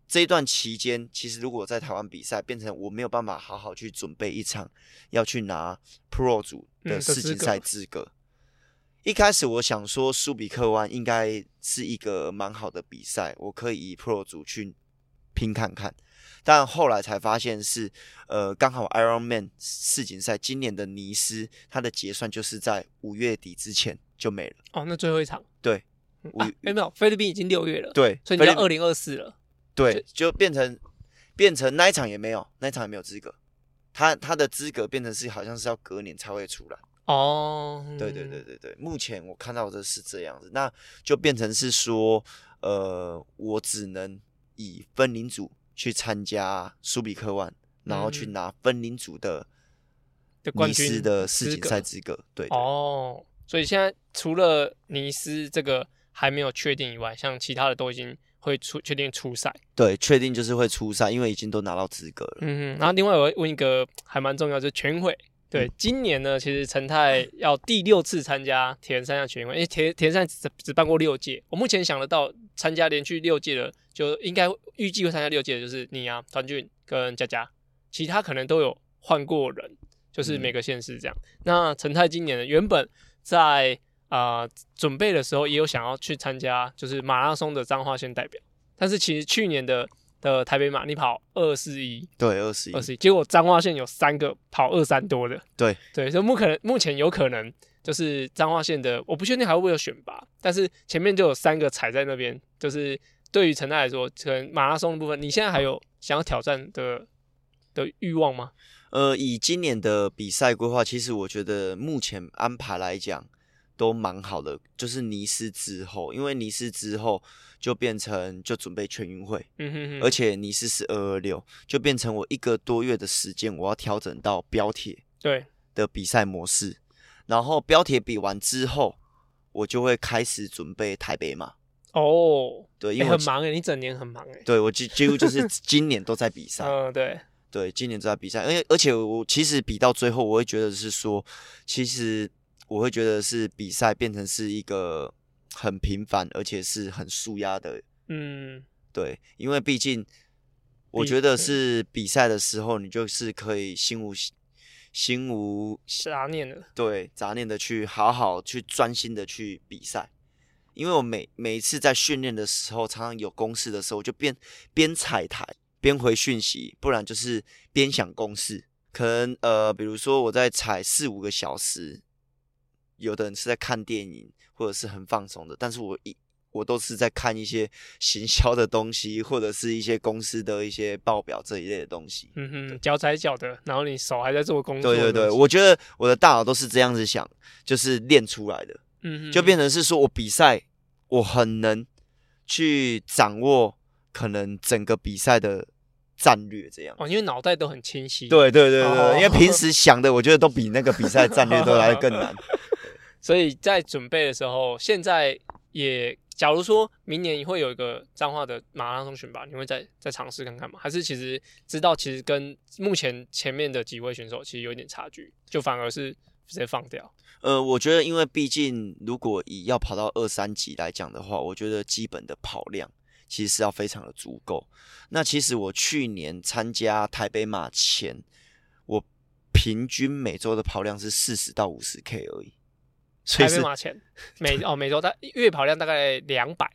这一段期间，其实如果在台湾比赛，变成我没有办法好好去准备一场要去拿 Pro 组的世锦赛资格。嗯、一开始我想说，苏比克湾应该是一个蛮好的比赛，我可以以 Pro 组去拼看看。但后来才发现是，呃，刚好 Ironman 世锦赛今年的尼斯，它的结算就是在五月底之前就没了。哦，那最后一场？对，五月、啊、没有，菲律宾已经六月了。对，所以你要二零二四了。对，就变成变成那一场也没有，那一场也没有资格，他他的资格变成是好像是要隔年才会出来哦。对对对对对，目前我看到的是这样子，那就变成是说，呃，我只能以分龄组去参加苏比克湾，然后去拿分龄组的尼斯的世锦赛资格。对，对哦，所以现在除了尼斯这个还没有确定以外，像其他的都已经。会出确定出赛。对，确定就是会出赛，因为已经都拿到资格了。嗯哼。然后另外我问一个还蛮重要，就是全运会。对，嗯、今年呢，其实陈太要第六次参加铁人三项全运会，因为铁铁人三只只办过六届。我目前想得到参加连续六届的，就应该预计会参加六届的，就是你啊，团俊跟佳佳，其他可能都有换过人，就是每个县市这样。嗯、那陈太今年呢，原本在啊、呃、准备的时候，也有想要去参加，就是马拉松的彰化县代表，但是其实去年的。的台北马，你跑二四一，对，二四一，二四一，结果彰化县有三个跑二三多的，对对，所以目可能目前有可能就是彰化县的，我不确定还会不会有选拔，但是前面就有三个踩在那边，就是对于陈太来说，可能马拉松的部分，你现在还有想要挑战的的欲望吗？呃，以今年的比赛规划，其实我觉得目前安排来讲都蛮好的，就是尼斯之后，因为尼斯之后。就变成就准备全运会，嗯哼哼，而且尼斯是二二六，就变成我一个多月的时间，我要调整到标铁对的比赛模式，然后标铁比完之后，我就会开始准备台北嘛。哦，对，因为、欸、很忙诶，你整年很忙诶。对，我几几乎就是 今年都在比赛，嗯，对，对，今年都在比赛，而且而且我其实比到最后，我会觉得是说，其实我会觉得是比赛变成是一个。很平凡，而且是很舒压的。嗯，对，因为毕竟我觉得是比赛的时候，你就是可以心无心无杂念的，对，杂念的去好好去专心的去比赛。因为我每每一次在训练的时候，常常有公式的时候，我就边边踩台边回讯息，不然就是边想公式。可能呃，比如说我在踩四五个小时，有的人是在看电影。或者是很放松的，但是我一我都是在看一些行销的东西，或者是一些公司的一些报表这一类的东西。嗯哼，脚踩脚的，然后你手还在做工作。对对对，我觉得我的大脑都是这样子想，就是练出来的。嗯哼，就变成是说我比赛，我很能去掌握可能整个比赛的战略这样。哦，因为脑袋都很清晰。对对对对，哦、因为平时想的，我觉得都比那个比赛战略都来的更难。所以在准备的时候，现在也，假如说明年你会有一个彰化的马拉松选拔，你会再再尝试看看吗？还是其实知道，其实跟目前前面的几位选手其实有点差距，就反而是直接放掉？呃，我觉得，因为毕竟如果以要跑到二三级来讲的话，我觉得基本的跑量其实是要非常的足够。那其实我去年参加台北马前，我平均每周的跑量是四十到五十 K 而已。台北马前每哦每周大月跑量大概两百，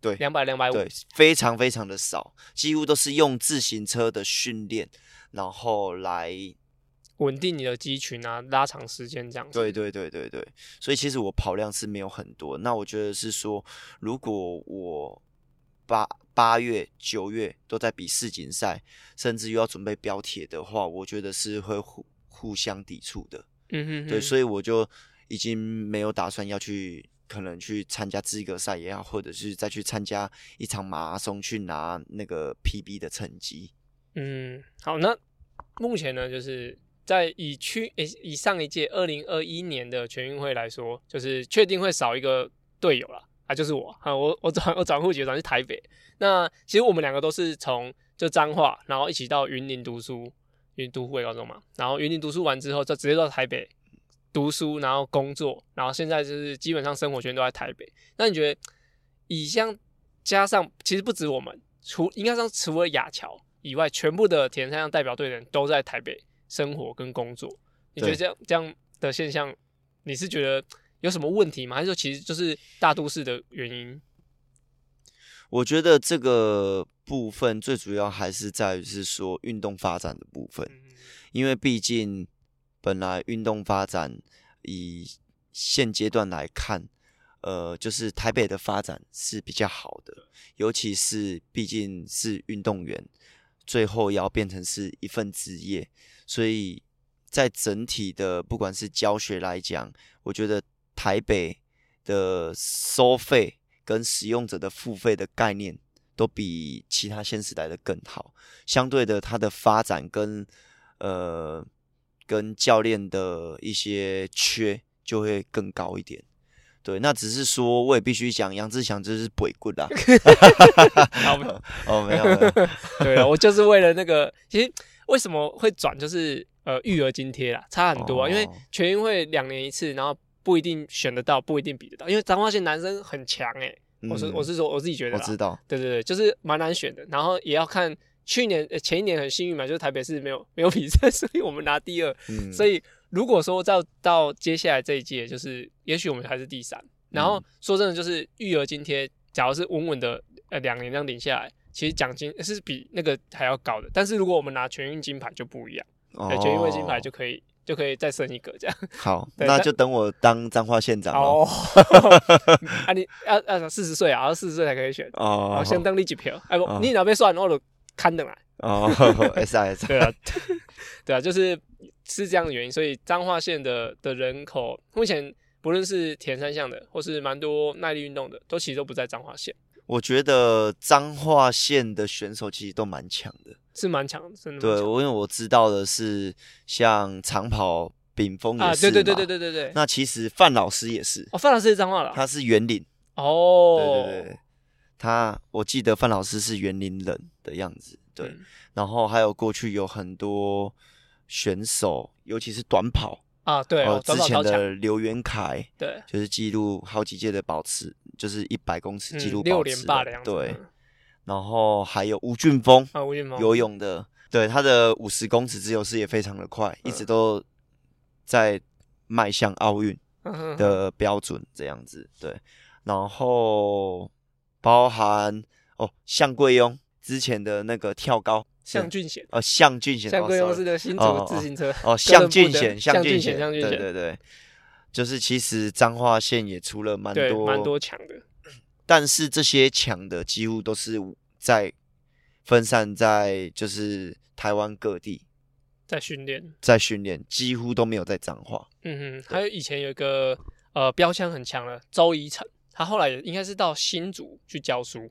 对，两百两百五，对，非常非常的少，几乎都是用自行车的训练，然后来稳定你的肌群啊，拉长时间这样子。对对对对对，所以其实我跑量是没有很多。那我觉得是说，如果我八八月九月都在比世锦赛，甚至又要准备标铁的话，我觉得是会互互相抵触的。嗯哼哼，对，所以我就。已经没有打算要去，可能去参加资格赛也好，或者是再去参加一场马拉松去拿那个 PB 的成绩。嗯，好，那目前呢，就是在以去诶以上一届二零二一年的全运会来说，就是确定会少一个队友了啊，就是我啊，我我转我转户籍转去台北。那其实我们两个都是从就彰化，然后一起到云林读书，云林读护卫高中嘛，然后云林读书完之后，就直接到台北。读书，然后工作，然后现在就是基本上生活圈都在台北。那你觉得，以像加上其实不止我们，除应该说除了亚乔以外，全部的铁人三项代表队的人都在台北生活跟工作。你觉得这样对这样的现象，你是觉得有什么问题吗？还是说其实就是大都市的原因？我觉得这个部分最主要还是在于是说运动发展的部分，嗯、因为毕竟。本来运动发展以现阶段来看，呃，就是台北的发展是比较好的，尤其是毕竟是运动员，最后要变成是一份职业，所以在整体的不管是教学来讲，我觉得台北的收费跟使用者的付费的概念都比其他县市来的更好，相对的，它的发展跟呃。跟教练的一些缺就会更高一点，对，那只是说，我也必须讲，杨志祥就是鬼棍啦。哦，没有，没有。对啊，我就是为了那个，其实为什么会转，就是呃育儿津贴啦，差很多啊。哦、因为全运会两年一次，然后不一定选得到，不一定比得到。因为彰化县男生很强诶、欸，我是我是说我自己觉得，我知道，对对对，就是蛮难选的。然后也要看去年呃前一年很幸运嘛，就是台北市没有没有比赛，所以我们拿第二。嗯、所以如果说到到接下来这一届，就是也许我们还是第三。然后说真的，就是育儿津贴，假如是稳稳的呃两年这样领下来，其实奖金是比那个还要高的。但是如果我们拿全运金牌就不一样，哦、全运会金牌就可以就可以再升一个这样。好，那就等我当彰化县长哦。啊你，你要要四十岁啊，四十岁才可以选哦。先当你几票，哎不，哦、你哪边算，我就看等来。哦，没事没事。对啊，对啊，就是是这样的原因，所以彰化县的的人口目前。不论是田三项的，或是蛮多耐力运动的，都其实都不在彰化县。我觉得彰化县的选手其实都蛮强的，是蛮强的，真的。对，我因为我知道的是，像长跑丙峰也是、啊、对对对对对对对。那其实范老师也是，哦，范老师是彰化的，他是员林。哦，对对对，他我记得范老师是园林人的样子，对。嗯、然后还有过去有很多选手，尤其是短跑。啊，对哦，之前的刘元凯，对，就是记录好几届的保持，就是一百公尺记录保持，六连霸的样子。对，然后还有吴俊峰，啊，吴俊峰游泳的，对，他的五十公尺自由式也非常的快，一直都在迈向奥运的标准这样子。对，然后包含哦，向桂雍之前的那个跳高。向俊贤哦，向俊贤，向贵公司的新竹自行车哦，向俊贤，向俊贤，向俊贤，对对对，就是其实彰化县也出了蛮多蛮多强的，但是这些强的几乎都是在分散在就是台湾各地在训练，在训练，几乎都没有在彰化。嗯哼，还有以前有一个呃标枪很强的周怡成，他后来应该是到新竹去教书，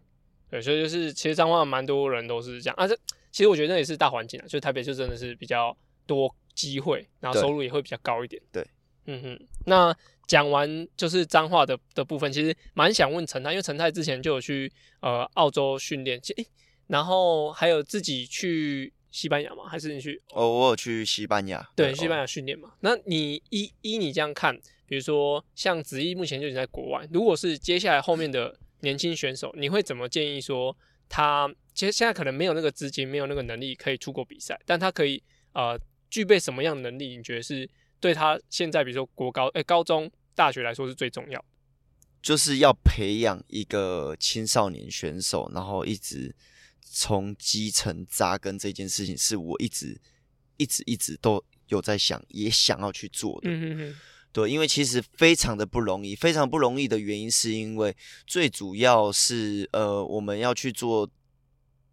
对，所以就是其实彰化蛮多人都是这样啊这。其实我觉得那也是大环境啊，就台北就真的是比较多机会，然后收入也会比较高一点。对，嗯哼。那讲完就是彰化的的部分，其实蛮想问陈太，因为陈太之前就有去呃澳洲训练，诶、欸，然后还有自己去西班牙吗？还是你去？哦，我有去西班牙。对，西班牙训练嘛。那你依依你这样看，比如说像子毅目前就已经在国外，如果是接下来后面的年轻选手，你会怎么建议说他？其实现在可能没有那个资金，没有那个能力可以出国比赛，但他可以呃具备什么样的能力？你觉得是对他现在比如说国高哎、欸、高中大学来说是最重要的？就是要培养一个青少年选手，然后一直从基层扎根这件事情，是我一直一直一直都有在想，也想要去做的。嗯哼哼。对，因为其实非常的不容易，非常不容易的原因是因为最主要是呃我们要去做。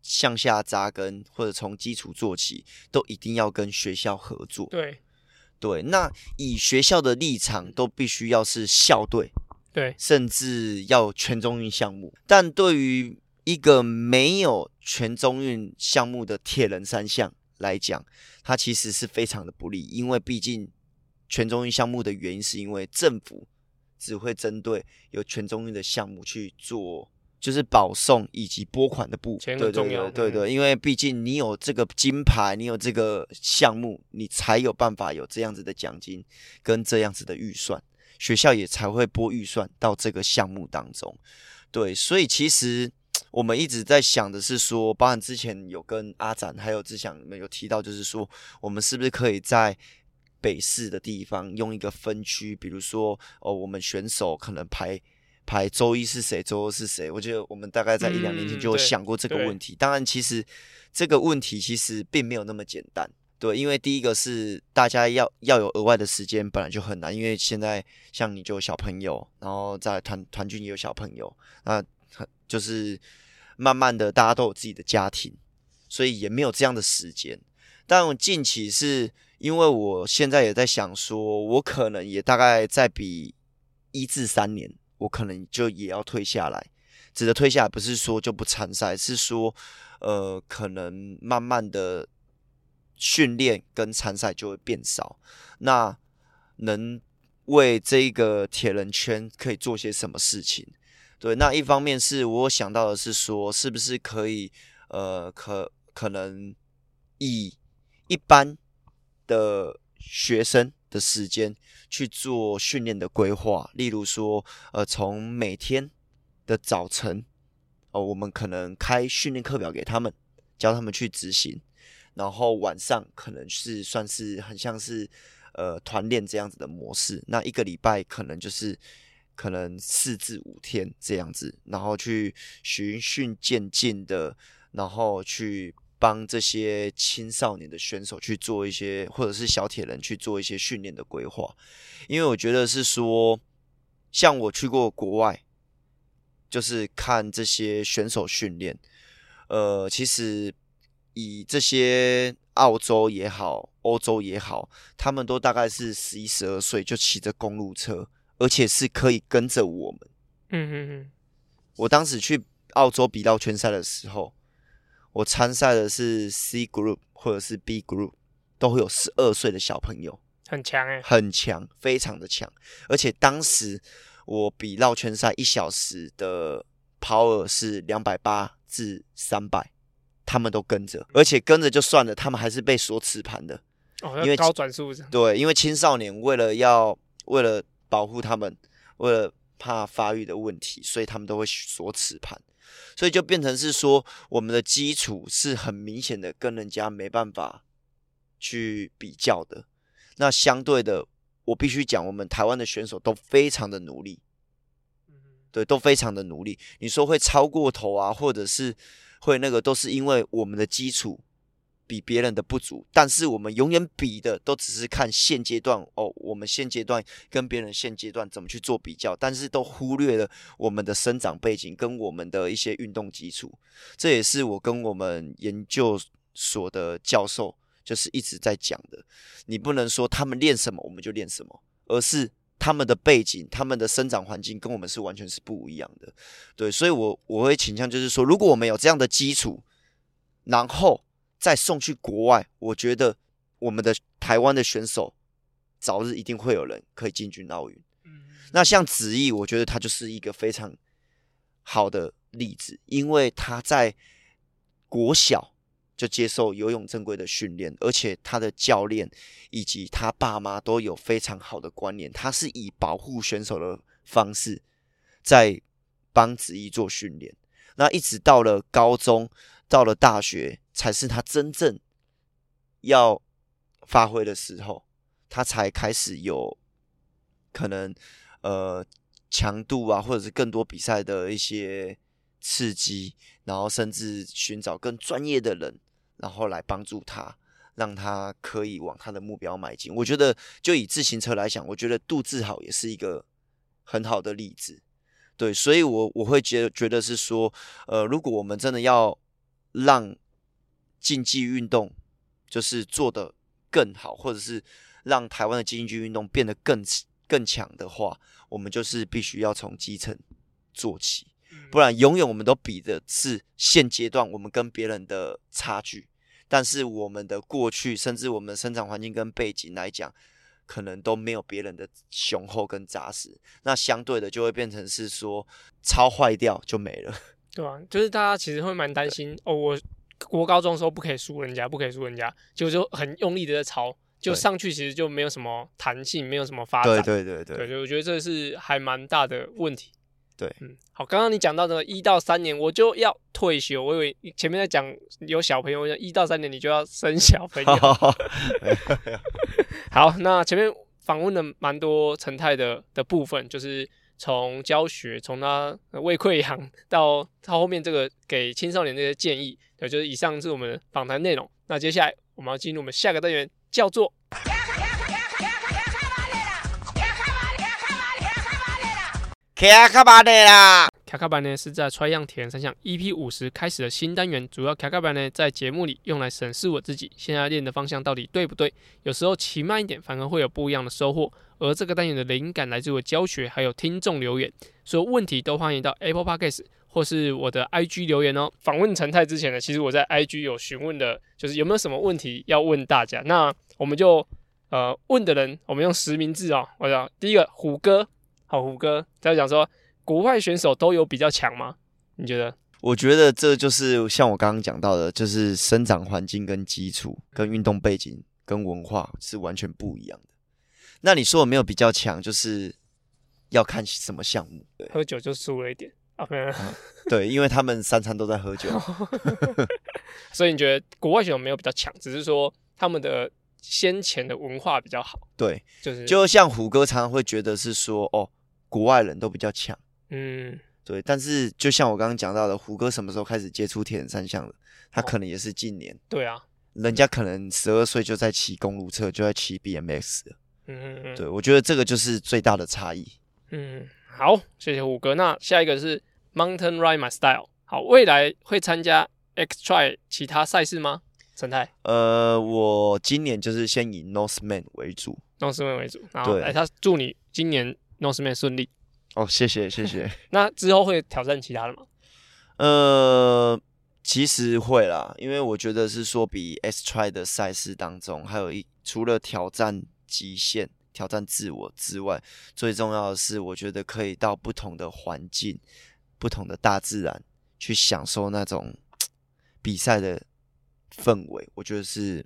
向下扎根，或者从基础做起，都一定要跟学校合作。对，对，那以学校的立场，都必须要是校队，对，甚至要全中运项目。但对于一个没有全中运项目的铁人三项来讲，它其实是非常的不利，因为毕竟全中运项目的原因，是因为政府只会针对有全中运的项目去做。就是保送以及拨款的部分，对对对对对，因为毕竟你有这个金牌，你有这个项目，你才有办法有这样子的奖金跟这样子的预算，学校也才会拨预算到这个项目当中。对，所以其实我们一直在想的是说，包含之前有跟阿展还有志祥们有提到，就是说我们是不是可以在北市的地方用一个分区，比如说哦，我们选手可能排。排周一是谁，周二是谁？我觉得我们大概在一两年前就有想过这个问题。嗯、当然，其实这个问题其实并没有那么简单，对，因为第一个是大家要要有额外的时间，本来就很难。因为现在像你就有小朋友，然后在团团军也有小朋友，那就是慢慢的大家都有自己的家庭，所以也没有这样的时间。但近期是因为我现在也在想说，我可能也大概在比一至三年。我可能就也要退下来，指的退下来不是说就不参赛，是说，呃，可能慢慢的训练跟参赛就会变少，那能为这个铁人圈可以做些什么事情。对，那一方面是我想到的是说，是不是可以呃，可可能以一般的学生的时间去做训练的规划，例如说，呃，从每天的早晨，哦、我们可能开训练课表给他们，教他们去执行，然后晚上可能是算是很像是呃团练这样子的模式，那一个礼拜可能就是。可能四至五天这样子，然后去循序渐进的，然后去帮这些青少年的选手去做一些，或者是小铁人去做一些训练的规划。因为我觉得是说，像我去过国外，就是看这些选手训练，呃，其实以这些澳洲也好，欧洲也好，他们都大概是十一、十二岁就骑着公路车。而且是可以跟着我们。嗯嗯嗯。我当时去澳洲比绕圈赛的时候，我参赛的是 C Group 或者是 B Group，都会有十二岁的小朋友，很强哎，很强，非常的强。而且当时我比绕圈赛一小时的 power 是两百八至三百，他们都跟着，而且跟着就算了，他们还是被锁齿盘的。哦，因为高转速。对，因为青少年为了要为了。保护他们，为了怕发育的问题，所以他们都会锁齿盘，所以就变成是说，我们的基础是很明显的跟人家没办法去比较的。那相对的，我必须讲，我们台湾的选手都非常的努力，对，都非常的努力。你说会超过头啊，或者是会那个，都是因为我们的基础。比别人的不足，但是我们永远比的都只是看现阶段哦，我们现阶段跟别人现阶段怎么去做比较，但是都忽略了我们的生长背景跟我们的一些运动基础。这也是我跟我们研究所的教授就是一直在讲的。你不能说他们练什么我们就练什么，而是他们的背景、他们的生长环境跟我们是完全是不一样的。对，所以我我会倾向就是说，如果我们有这样的基础，然后。再送去国外，我觉得我们的台湾的选手早日一定会有人可以进军奥运。那像子毅，我觉得他就是一个非常好的例子，因为他在国小就接受游泳正规的训练，而且他的教练以及他爸妈都有非常好的观念，他是以保护选手的方式在帮子毅做训练。那一直到了高中，到了大学。才是他真正要发挥的时候，他才开始有可能呃强度啊，或者是更多比赛的一些刺激，然后甚至寻找更专业的人，然后来帮助他，让他可以往他的目标迈进。我觉得，就以自行车来讲，我觉得杜志豪也是一个很好的例子。对，所以我我会觉得觉得是说，呃，如果我们真的要让竞技运动就是做得更好，或者是让台湾的竞技运动变得更更强的话，我们就是必须要从基层做起，不然永远我们都比的是现阶段我们跟别人的差距，但是我们的过去，甚至我们的生长环境跟背景来讲，可能都没有别人的雄厚跟扎实，那相对的就会变成是说超坏掉就没了，对啊，就是大家其实会蛮担心哦，我。国高中的时候不可以输人家，不可以输人家，就就很用力的在抄，就上去其实就没有什么弹性，没有什么发展。对对对对，对，我觉得这是还蛮大的问题。对，嗯，好，刚刚你讲到的一到三年我就要退休，我以为前面在讲有小朋友，一到三年你就要生小朋友。好，那前面访问了蛮多成泰的的部分，就是。从教学，从他胃溃疡到他后面这个给青少年这些建议，对，就是以上是我们的访谈内容。那接下来我们要进入我们下个单元，叫做。卡卡巴内啦，卡卡班呢是在 Try 样铁人三项 EP 五十开始的新单元，主要卡卡班呢在节目里用来审视我自己现在练的方向到底对不对，有时候骑慢一点反而会有不一样的收获。而这个单元的灵感来自我教学，还有听众留言，所有问题都欢迎到 Apple Podcast 或是我的 IG 留言哦。访问陈太之前呢，其实我在 IG 有询问的，就是有没有什么问题要问大家，那我们就呃问的人，我们用实名制哦。我讲第一个虎哥，好虎哥，他讲说国外选手都有比较强吗？你觉得？我觉得这就是像我刚刚讲到的，就是生长环境跟基础、跟运动背景、跟文化是完全不一样的。那你说有没有比较强，就是要看什么项目。对，喝酒就输了一点啊，没有。对，因为他们三餐都在喝酒，所以你觉得国外选手没有比较强，只是说他们的先前的文化比较好。对，就是就像虎哥常常会觉得是说，哦，国外人都比较强。嗯。对，但是就像我刚刚讲到的，胡哥什么时候开始接触铁人三项的？他可能也是近年。对啊，人家可能十二岁就在骑公路车，就在骑 BMX 了。嗯嗯嗯。对，我觉得这个就是最大的差异。嗯，好，谢谢胡哥。那下一个是 Mountain Ride My Style。好，未来会参加 X Try 其他赛事吗？陈太？呃，我今年就是先以 Norseman 为主，Norseman 为主。然后，哎，他祝你今年 Norseman 顺利。哦，谢谢谢谢。那之后会挑战其他的吗？呃，其实会啦，因为我觉得是说比 S Try 的赛事当中，还有一除了挑战极限、挑战自我之外，最重要的是，我觉得可以到不同的环境、不同的大自然去享受那种比赛的氛围，我觉得是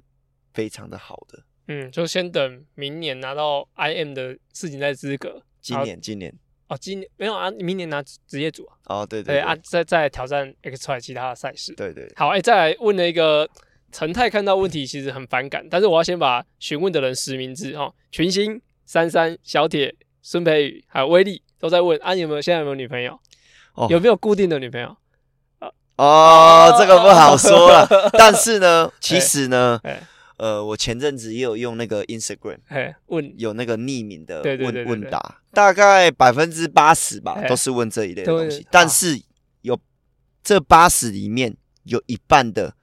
非常的好的。嗯，就先等明年拿到 IM 的世锦赛资格。今年，今年。哦，今年没有啊，明年拿职业组啊。哦，对对，对，对啊，再再挑战 XTRI 其他的赛事。对，对对。好，哎、欸，再来问了一个陈太看到问题其实很反感，但是我要先把询问的人实名制哦。群星、珊珊、小铁、孙培宇还有威力都在问啊，你有没有现在有没有女朋友？哦，有没有固定的女朋友？哦，哦这个不好说了。但是呢，其实呢。欸欸呃，我前阵子也有用那个 Instagram，问有那个匿名的问问答，大概百分之八十吧，都是问这一类的东西。但是有这八十里面有一半的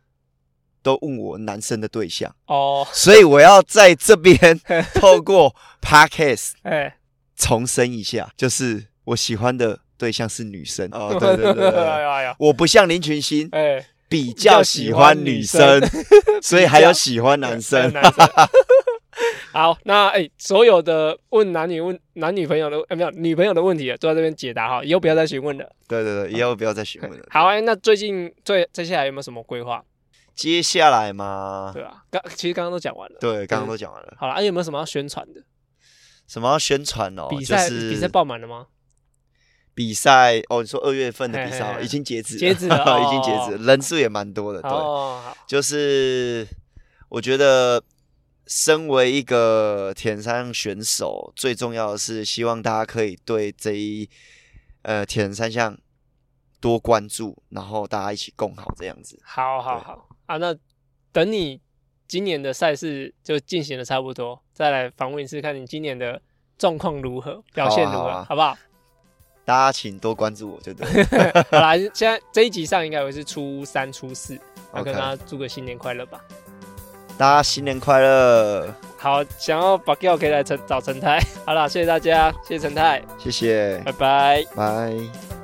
都问我男生的对象哦，所以我要在这边 透过 Podcast 重申一下，就是我喜欢的对象是女生哦，对对 对，我不像林群星，哎。比较喜欢女生，所以还有喜欢男生。好，那哎、欸，所有的问男女问男女朋友的，哎，没有女朋友的问题都在这边解答哈，以后不要再询问了。对对对，以后不要再询问了。好，哎，那最近最接下来有没有什么规划？接下来吗？对啊，刚其实刚刚都讲完了。对，刚刚都讲完了。好了，啊，有没有什么要宣传的？什么要宣传哦？比赛比赛爆满了吗？比赛哦，你说二月份的比赛已经截止，截止了，已经截止，人数也蛮多的。对，就是我觉得身为一个铁人三项选手，最重要的是希望大家可以对这一呃铁人三项多关注，然后大家一起共好这样子。好好好啊，那等你今年的赛事就进行的差不多，再来访问一次，看你今年的状况如何，表现如何，好不好？大家请多关注我，就对。好啦，现在这一集上应该会是初三、初四，我跟大家祝个新年快乐吧。大家新年快乐！好，想要把票可以来陈找陈太。好了，谢谢大家，谢谢陈太，谢谢，拜拜，拜。